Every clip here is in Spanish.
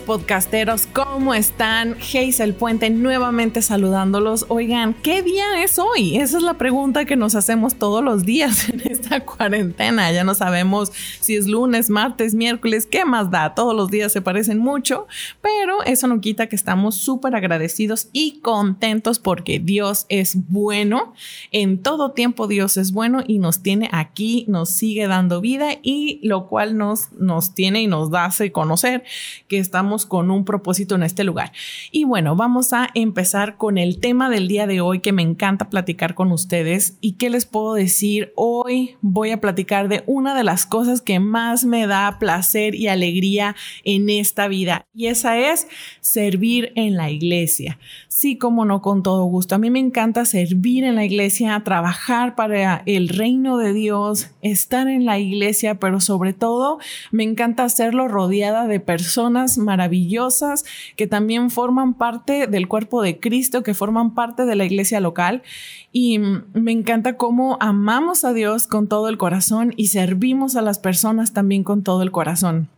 Podcasteros, ¿cómo están? Hazel Puente nuevamente saludándolos. Oigan, ¿qué día es hoy? Esa es la pregunta que nos hacemos todos los días en esta cuarentena. Ya no sabemos si es lunes, martes, miércoles, ¿qué más da? Todos los días se parecen mucho, pero eso no quita que estamos súper agradecidos y contentos porque Dios es bueno. En todo tiempo Dios es bueno y nos tiene aquí, nos sigue dando vida y lo cual nos, nos tiene y nos a conocer que estamos con un propósito en este lugar. Y bueno, vamos a empezar con el tema del día de hoy que me encanta platicar con ustedes. ¿Y qué les puedo decir? Hoy voy a platicar de una de las cosas que más me da placer y alegría en esta vida. Y esa es servir en la iglesia. Sí, como no, con todo gusto. A mí me encanta servir en la iglesia, trabajar para el reino de Dios, estar en la iglesia, pero sobre todo me encanta hacerlo rodeada de personas maravillosas que también forman parte del cuerpo de Cristo, que forman parte de la iglesia local. Y me encanta cómo amamos a Dios con todo el corazón y servimos a las personas también con todo el corazón.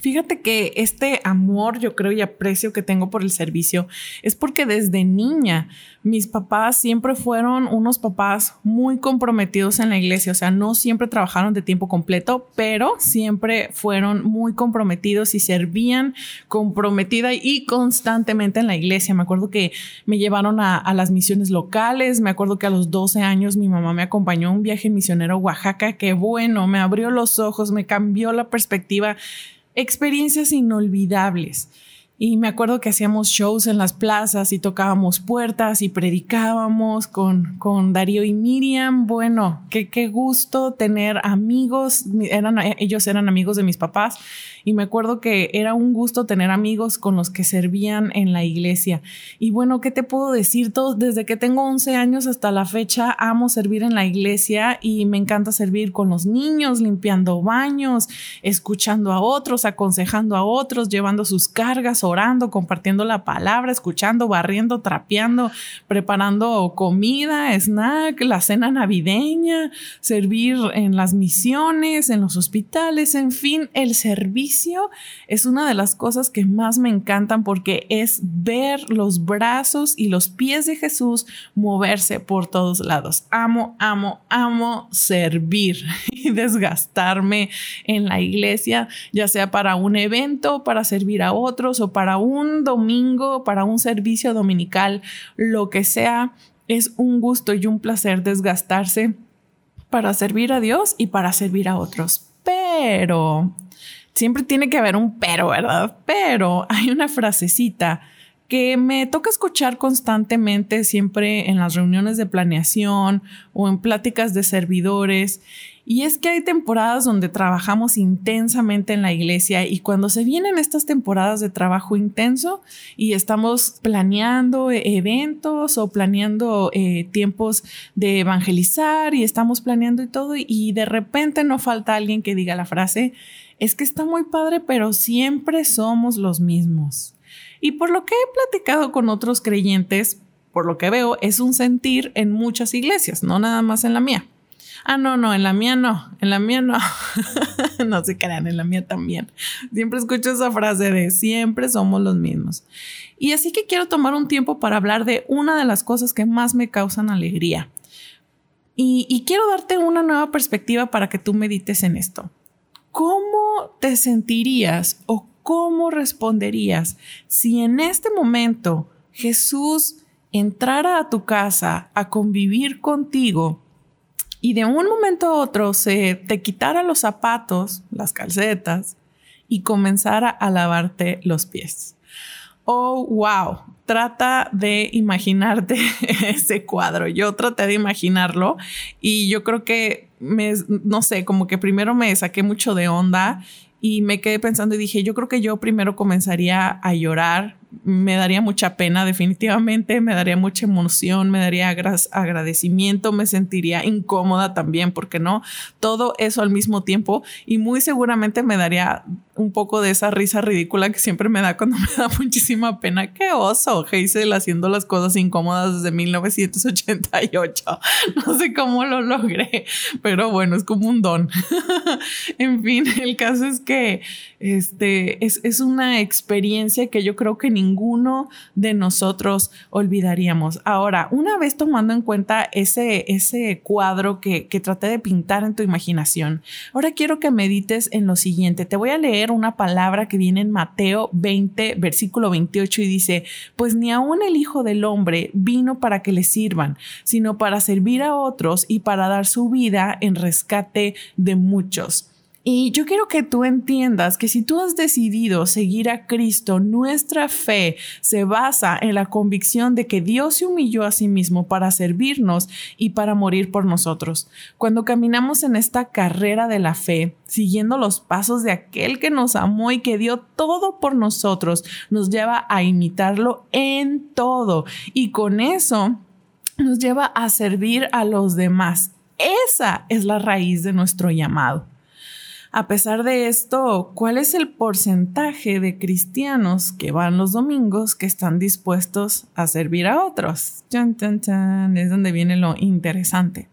Fíjate que este amor, yo creo, y aprecio que tengo por el servicio es porque desde niña mis papás siempre fueron unos papás muy comprometidos en la iglesia, o sea, no siempre trabajaron de tiempo completo, pero siempre fueron muy comprometidos y servían comprometida y constantemente en la iglesia. Me acuerdo que me llevaron a, a las misiones locales, me acuerdo que a los 12 años mi mamá me acompañó a un viaje misionero a Oaxaca, que bueno, me abrió los ojos, me cambió la perspectiva experiencias inolvidables. Y me acuerdo que hacíamos shows en las plazas y tocábamos puertas y predicábamos con, con Darío y Miriam. Bueno, qué, qué gusto tener amigos. Eran, ellos eran amigos de mis papás y me acuerdo que era un gusto tener amigos con los que servían en la iglesia. Y bueno, ¿qué te puedo decir? Todo, desde que tengo 11 años hasta la fecha amo servir en la iglesia y me encanta servir con los niños, limpiando baños, escuchando a otros, aconsejando a otros, llevando sus cargas, orando, compartiendo la palabra, escuchando, barriendo, trapeando, preparando comida, snack, la cena navideña, servir en las misiones, en los hospitales, en fin, el servicio es una de las cosas que más me encantan porque es ver los brazos y los pies de Jesús moverse por todos lados. Amo, amo, amo servir y desgastarme en la iglesia, ya sea para un evento, para servir a otros o para un domingo, para un servicio dominical, lo que sea. Es un gusto y un placer desgastarse para servir a Dios y para servir a otros. Pero siempre tiene que haber un pero, ¿verdad? Pero hay una frasecita que me toca escuchar constantemente siempre en las reuniones de planeación o en pláticas de servidores. Y es que hay temporadas donde trabajamos intensamente en la iglesia y cuando se vienen estas temporadas de trabajo intenso y estamos planeando eventos o planeando eh, tiempos de evangelizar y estamos planeando y todo y de repente no falta alguien que diga la frase, es que está muy padre, pero siempre somos los mismos. Y por lo que he platicado con otros creyentes, por lo que veo, es un sentir en muchas iglesias, no nada más en la mía. Ah, no, no, en la mía no, en la mía no. no se crean, en la mía también. Siempre escucho esa frase de siempre somos los mismos. Y así que quiero tomar un tiempo para hablar de una de las cosas que más me causan alegría. Y, y quiero darte una nueva perspectiva para que tú medites en esto. ¿cómo te sentirías o cómo responderías si en este momento Jesús entrara a tu casa a convivir contigo y de un momento a otro se te quitara los zapatos, las calcetas y comenzara a lavarte los pies? Oh, wow, trata de imaginarte ese cuadro. Yo traté de imaginarlo y yo creo que me, no sé, como que primero me saqué mucho de onda y me quedé pensando y dije, yo creo que yo primero comenzaría a llorar, me daría mucha pena definitivamente, me daría mucha emoción, me daría agradecimiento, me sentiría incómoda también, porque no, todo eso al mismo tiempo y muy seguramente me daría un poco de esa risa ridícula que siempre me da cuando me da muchísima pena. Qué oso, Hazel haciendo las cosas incómodas desde 1988. No sé cómo lo logré, pero bueno, es como un don. en fin, el caso es que este es, es una experiencia que yo creo que ninguno de nosotros olvidaríamos. Ahora, una vez tomando en cuenta ese, ese cuadro que, que traté de pintar en tu imaginación, ahora quiero que medites en lo siguiente. Te voy a leer una palabra que viene en Mateo 20, versículo 28 y dice, pues ni aun el Hijo del Hombre vino para que le sirvan, sino para servir a otros y para dar su vida en rescate de muchos. Y yo quiero que tú entiendas que si tú has decidido seguir a Cristo, nuestra fe se basa en la convicción de que Dios se humilló a sí mismo para servirnos y para morir por nosotros. Cuando caminamos en esta carrera de la fe, siguiendo los pasos de aquel que nos amó y que dio todo por nosotros, nos lleva a imitarlo en todo. Y con eso nos lleva a servir a los demás. Esa es la raíz de nuestro llamado. A pesar de esto, ¿cuál es el porcentaje de cristianos que van los domingos que están dispuestos a servir a otros? Es donde viene lo interesante.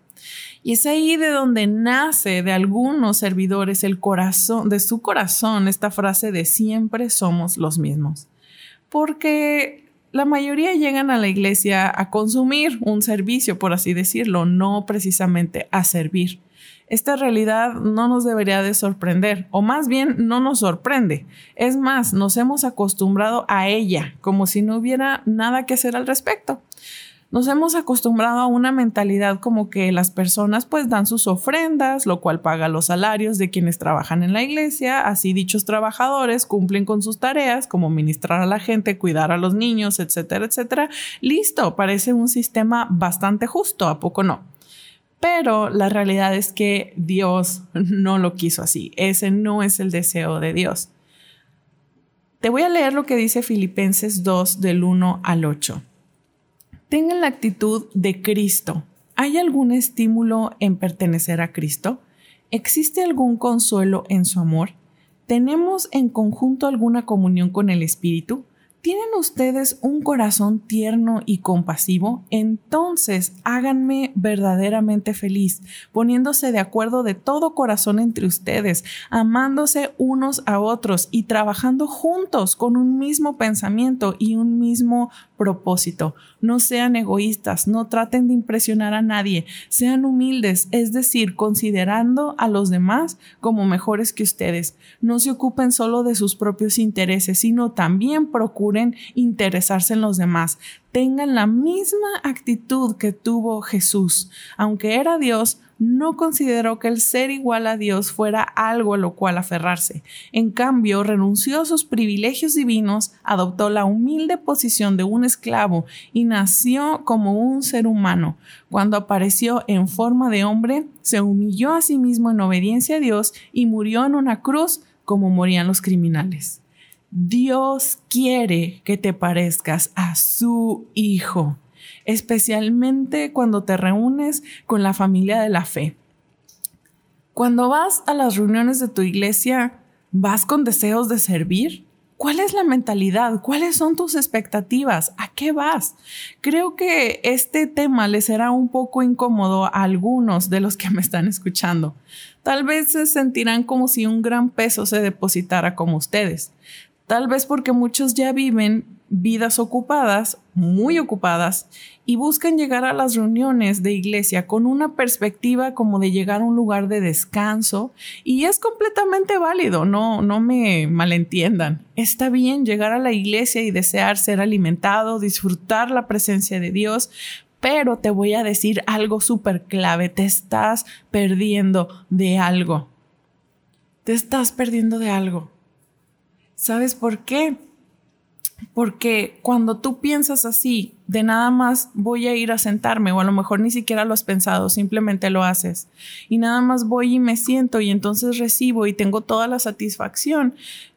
Y es ahí de donde nace de algunos servidores el corazón, de su corazón, esta frase de siempre somos los mismos. Porque la mayoría llegan a la iglesia a consumir un servicio, por así decirlo, no precisamente a servir. Esta realidad no nos debería de sorprender, o más bien no nos sorprende. Es más, nos hemos acostumbrado a ella, como si no hubiera nada que hacer al respecto. Nos hemos acostumbrado a una mentalidad como que las personas pues dan sus ofrendas, lo cual paga los salarios de quienes trabajan en la iglesia, así dichos trabajadores cumplen con sus tareas como ministrar a la gente, cuidar a los niños, etcétera, etcétera. Listo, parece un sistema bastante justo, ¿a poco no? Pero la realidad es que Dios no lo quiso así. Ese no es el deseo de Dios. Te voy a leer lo que dice Filipenses 2 del 1 al 8. Tengan la actitud de Cristo. ¿Hay algún estímulo en pertenecer a Cristo? ¿Existe algún consuelo en su amor? ¿Tenemos en conjunto alguna comunión con el Espíritu? ¿Tienen ustedes un corazón tierno y compasivo? Entonces háganme verdaderamente feliz, poniéndose de acuerdo de todo corazón entre ustedes, amándose unos a otros y trabajando juntos con un mismo pensamiento y un mismo propósito. No sean egoístas, no traten de impresionar a nadie, sean humildes, es decir, considerando a los demás como mejores que ustedes. No se ocupen solo de sus propios intereses, sino también procuren interesarse en los demás. Tengan la misma actitud que tuvo Jesús. Aunque era Dios, no consideró que el ser igual a Dios fuera algo a lo cual aferrarse. En cambio, renunció a sus privilegios divinos, adoptó la humilde posición de un esclavo y nació como un ser humano. Cuando apareció en forma de hombre, se humilló a sí mismo en obediencia a Dios y murió en una cruz como morían los criminales. Dios quiere que te parezcas a su Hijo especialmente cuando te reúnes con la familia de la fe. Cuando vas a las reuniones de tu iglesia, ¿vas con deseos de servir? ¿Cuál es la mentalidad? ¿Cuáles son tus expectativas? ¿A qué vas? Creo que este tema les será un poco incómodo a algunos de los que me están escuchando. Tal vez se sentirán como si un gran peso se depositara como ustedes. Tal vez porque muchos ya viven vidas ocupadas, muy ocupadas, y buscan llegar a las reuniones de iglesia con una perspectiva como de llegar a un lugar de descanso, y es completamente válido, no, no me malentiendan. Está bien llegar a la iglesia y desear ser alimentado, disfrutar la presencia de Dios, pero te voy a decir algo súper clave, te estás perdiendo de algo. Te estás perdiendo de algo. ¿Sabes por qué? Porque cuando tú piensas así, de nada más voy a ir a sentarme, o a lo mejor ni siquiera lo has pensado, simplemente lo haces, y nada más voy y me siento y entonces recibo y tengo toda la satisfacción,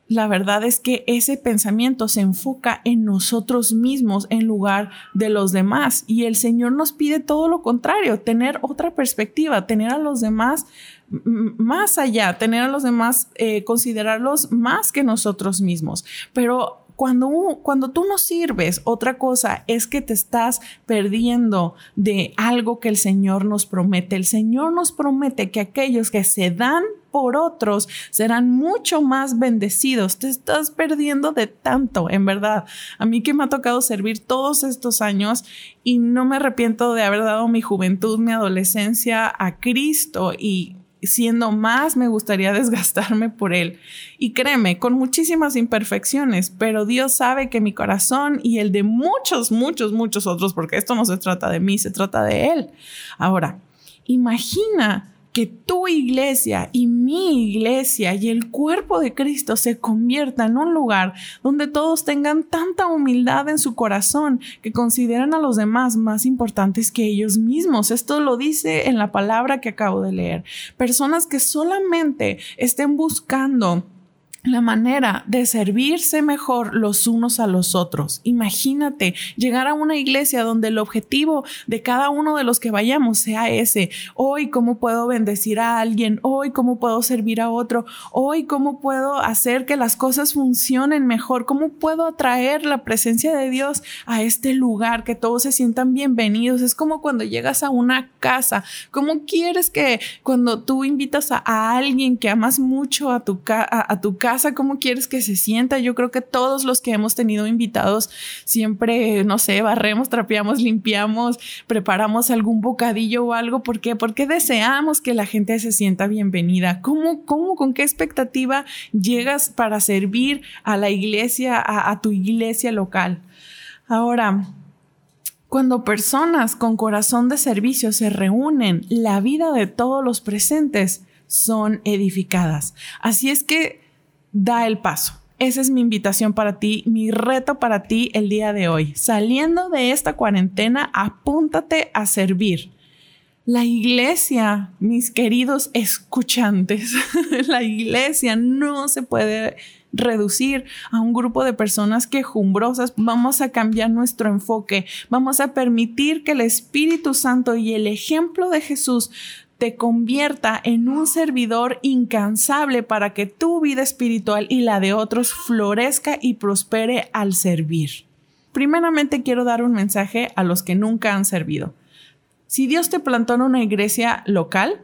la verdad es que ese pensamiento se enfoca en nosotros mismos en lugar de los demás. Y el Señor nos pide todo lo contrario, tener otra perspectiva, tener a los demás más allá, tener a los demás, eh, considerarlos más que nosotros mismos. Pero cuando, cuando tú no sirves, otra cosa es que te estás perdiendo de algo que el Señor nos promete. El Señor nos promete que aquellos que se dan por otros serán mucho más bendecidos. Te estás perdiendo de tanto, en verdad. A mí que me ha tocado servir todos estos años y no me arrepiento de haber dado mi juventud, mi adolescencia a Cristo y siendo más me gustaría desgastarme por Él. Y créeme, con muchísimas imperfecciones, pero Dios sabe que mi corazón y el de muchos, muchos, muchos otros, porque esto no se trata de mí, se trata de Él. Ahora, imagina que tu iglesia y mi iglesia y el cuerpo de Cristo se convierta en un lugar donde todos tengan tanta humildad en su corazón que consideren a los demás más importantes que ellos mismos. Esto lo dice en la palabra que acabo de leer. Personas que solamente estén buscando la manera de servirse mejor los unos a los otros. Imagínate llegar a una iglesia donde el objetivo de cada uno de los que vayamos sea ese. Hoy, ¿cómo puedo bendecir a alguien? Hoy, ¿cómo puedo servir a otro? Hoy, ¿cómo puedo hacer que las cosas funcionen mejor? ¿Cómo puedo atraer la presencia de Dios a este lugar? Que todos se sientan bienvenidos. Es como cuando llegas a una casa. ¿Cómo quieres que cuando tú invitas a, alguien que amas mucho a tu, a tu casa, cómo quieres que se sienta. Yo creo que todos los que hemos tenido invitados siempre, no sé, barremos, trapeamos, limpiamos, preparamos algún bocadillo o algo. ¿Por qué? Porque deseamos que la gente se sienta bienvenida. ¿Cómo, cómo, con qué expectativa llegas para servir a la iglesia, a, a tu iglesia local? Ahora, cuando personas con corazón de servicio se reúnen, la vida de todos los presentes son edificadas. Así es que da el paso. Esa es mi invitación para ti, mi reto para ti el día de hoy. Saliendo de esta cuarentena, apúntate a servir. La iglesia, mis queridos escuchantes, la iglesia no se puede reducir a un grupo de personas quejumbrosas. Vamos a cambiar nuestro enfoque. Vamos a permitir que el Espíritu Santo y el ejemplo de Jesús te convierta en un servidor incansable para que tu vida espiritual y la de otros florezca y prospere al servir. Primeramente quiero dar un mensaje a los que nunca han servido. Si Dios te plantó en una iglesia local,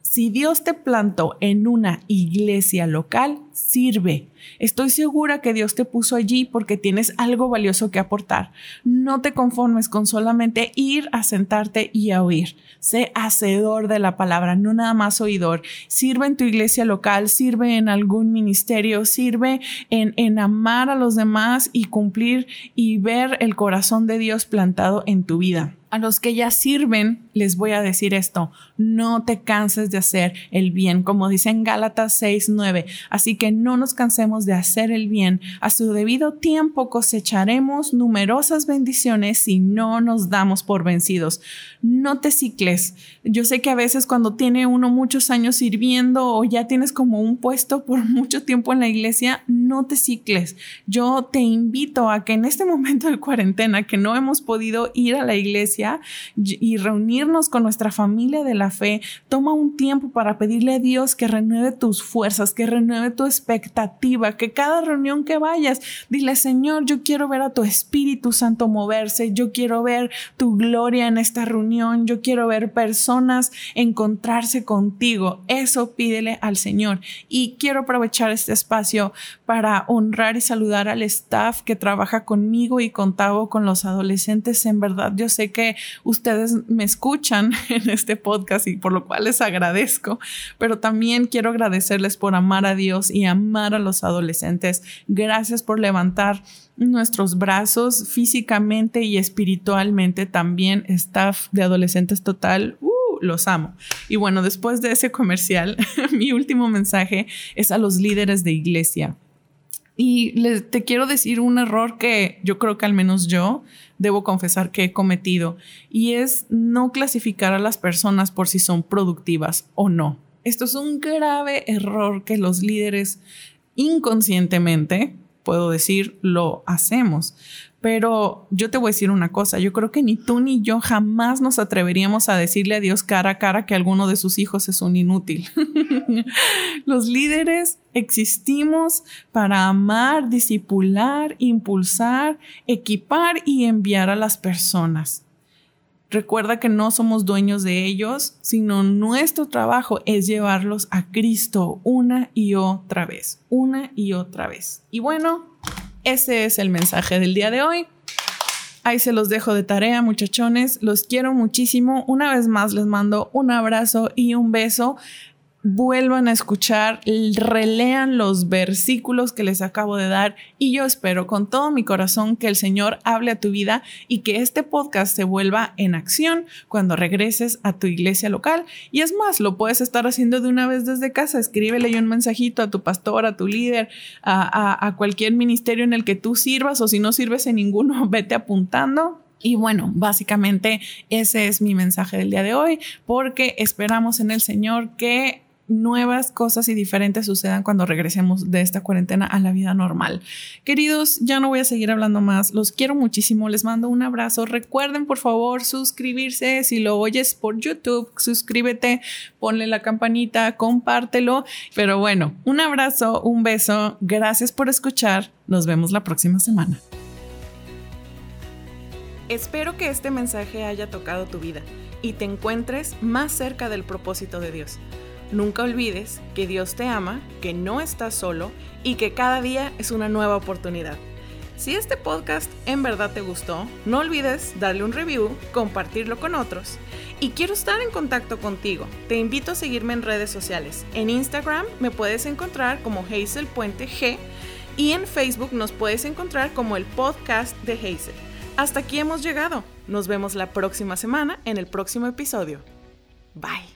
si Dios te plantó en una iglesia local, sirve. Estoy segura que Dios te puso allí porque tienes algo valioso que aportar. No te conformes con solamente ir a sentarte y a oír. Sé hacedor de la palabra, no nada más oidor. Sirve en tu iglesia local, sirve en algún ministerio, sirve en, en amar a los demás y cumplir y ver el corazón de Dios plantado en tu vida. A los que ya sirven, les voy a decir esto, no te canses de hacer el bien, como dice en Gálatas 6, 9. Así que no nos cansemos de hacer el bien. A su debido tiempo cosecharemos numerosas bendiciones si no nos damos por vencidos. No te cicles. Yo sé que a veces cuando tiene uno muchos años sirviendo o ya tienes como un puesto por mucho tiempo en la iglesia, no te cicles. Yo te invito a que en este momento de cuarentena que no hemos podido ir a la iglesia, y reunirnos con nuestra familia de la fe, toma un tiempo para pedirle a Dios que renueve tus fuerzas, que renueve tu expectativa, que cada reunión que vayas, dile, Señor, yo quiero ver a tu Espíritu Santo moverse, yo quiero ver tu gloria en esta reunión, yo quiero ver personas encontrarse contigo. Eso pídele al Señor. Y quiero aprovechar este espacio para honrar y saludar al staff que trabaja conmigo y contaba con los adolescentes. En verdad, yo sé que ustedes me escuchan en este podcast y por lo cual les agradezco, pero también quiero agradecerles por amar a Dios y amar a los adolescentes. Gracias por levantar nuestros brazos físicamente y espiritualmente también. Staff de adolescentes total. Uh, los amo. Y bueno, después de ese comercial, mi último mensaje es a los líderes de iglesia. Y te quiero decir un error que yo creo que al menos yo debo confesar que he cometido y es no clasificar a las personas por si son productivas o no. Esto es un grave error que los líderes inconscientemente, puedo decir, lo hacemos. Pero yo te voy a decir una cosa, yo creo que ni tú ni yo jamás nos atreveríamos a decirle a Dios cara a cara que alguno de sus hijos es un inútil. Los líderes existimos para amar, disipular, impulsar, equipar y enviar a las personas. Recuerda que no somos dueños de ellos, sino nuestro trabajo es llevarlos a Cristo una y otra vez, una y otra vez. Y bueno, ese es el mensaje del día de hoy. Ahí se los dejo de tarea, muchachones. Los quiero muchísimo. Una vez más les mando un abrazo y un beso vuelvan a escuchar, relean los versículos que les acabo de dar y yo espero con todo mi corazón que el Señor hable a tu vida y que este podcast se vuelva en acción cuando regreses a tu iglesia local. Y es más, lo puedes estar haciendo de una vez desde casa. Escríbele un mensajito a tu pastor, a tu líder, a, a cualquier ministerio en el que tú sirvas o si no sirves en ninguno, vete apuntando y bueno, básicamente ese es mi mensaje del día de hoy, porque esperamos en el Señor que nuevas cosas y diferentes sucedan cuando regresemos de esta cuarentena a la vida normal. Queridos, ya no voy a seguir hablando más. Los quiero muchísimo. Les mando un abrazo. Recuerden, por favor, suscribirse. Si lo oyes por YouTube, suscríbete, ponle la campanita, compártelo. Pero bueno, un abrazo, un beso. Gracias por escuchar. Nos vemos la próxima semana. Espero que este mensaje haya tocado tu vida y te encuentres más cerca del propósito de Dios. Nunca olvides que Dios te ama, que no estás solo y que cada día es una nueva oportunidad. Si este podcast en verdad te gustó, no olvides darle un review, compartirlo con otros. Y quiero estar en contacto contigo. Te invito a seguirme en redes sociales. En Instagram me puedes encontrar como Hazel Puente G y en Facebook nos puedes encontrar como el podcast de Hazel. Hasta aquí hemos llegado. Nos vemos la próxima semana en el próximo episodio. Bye.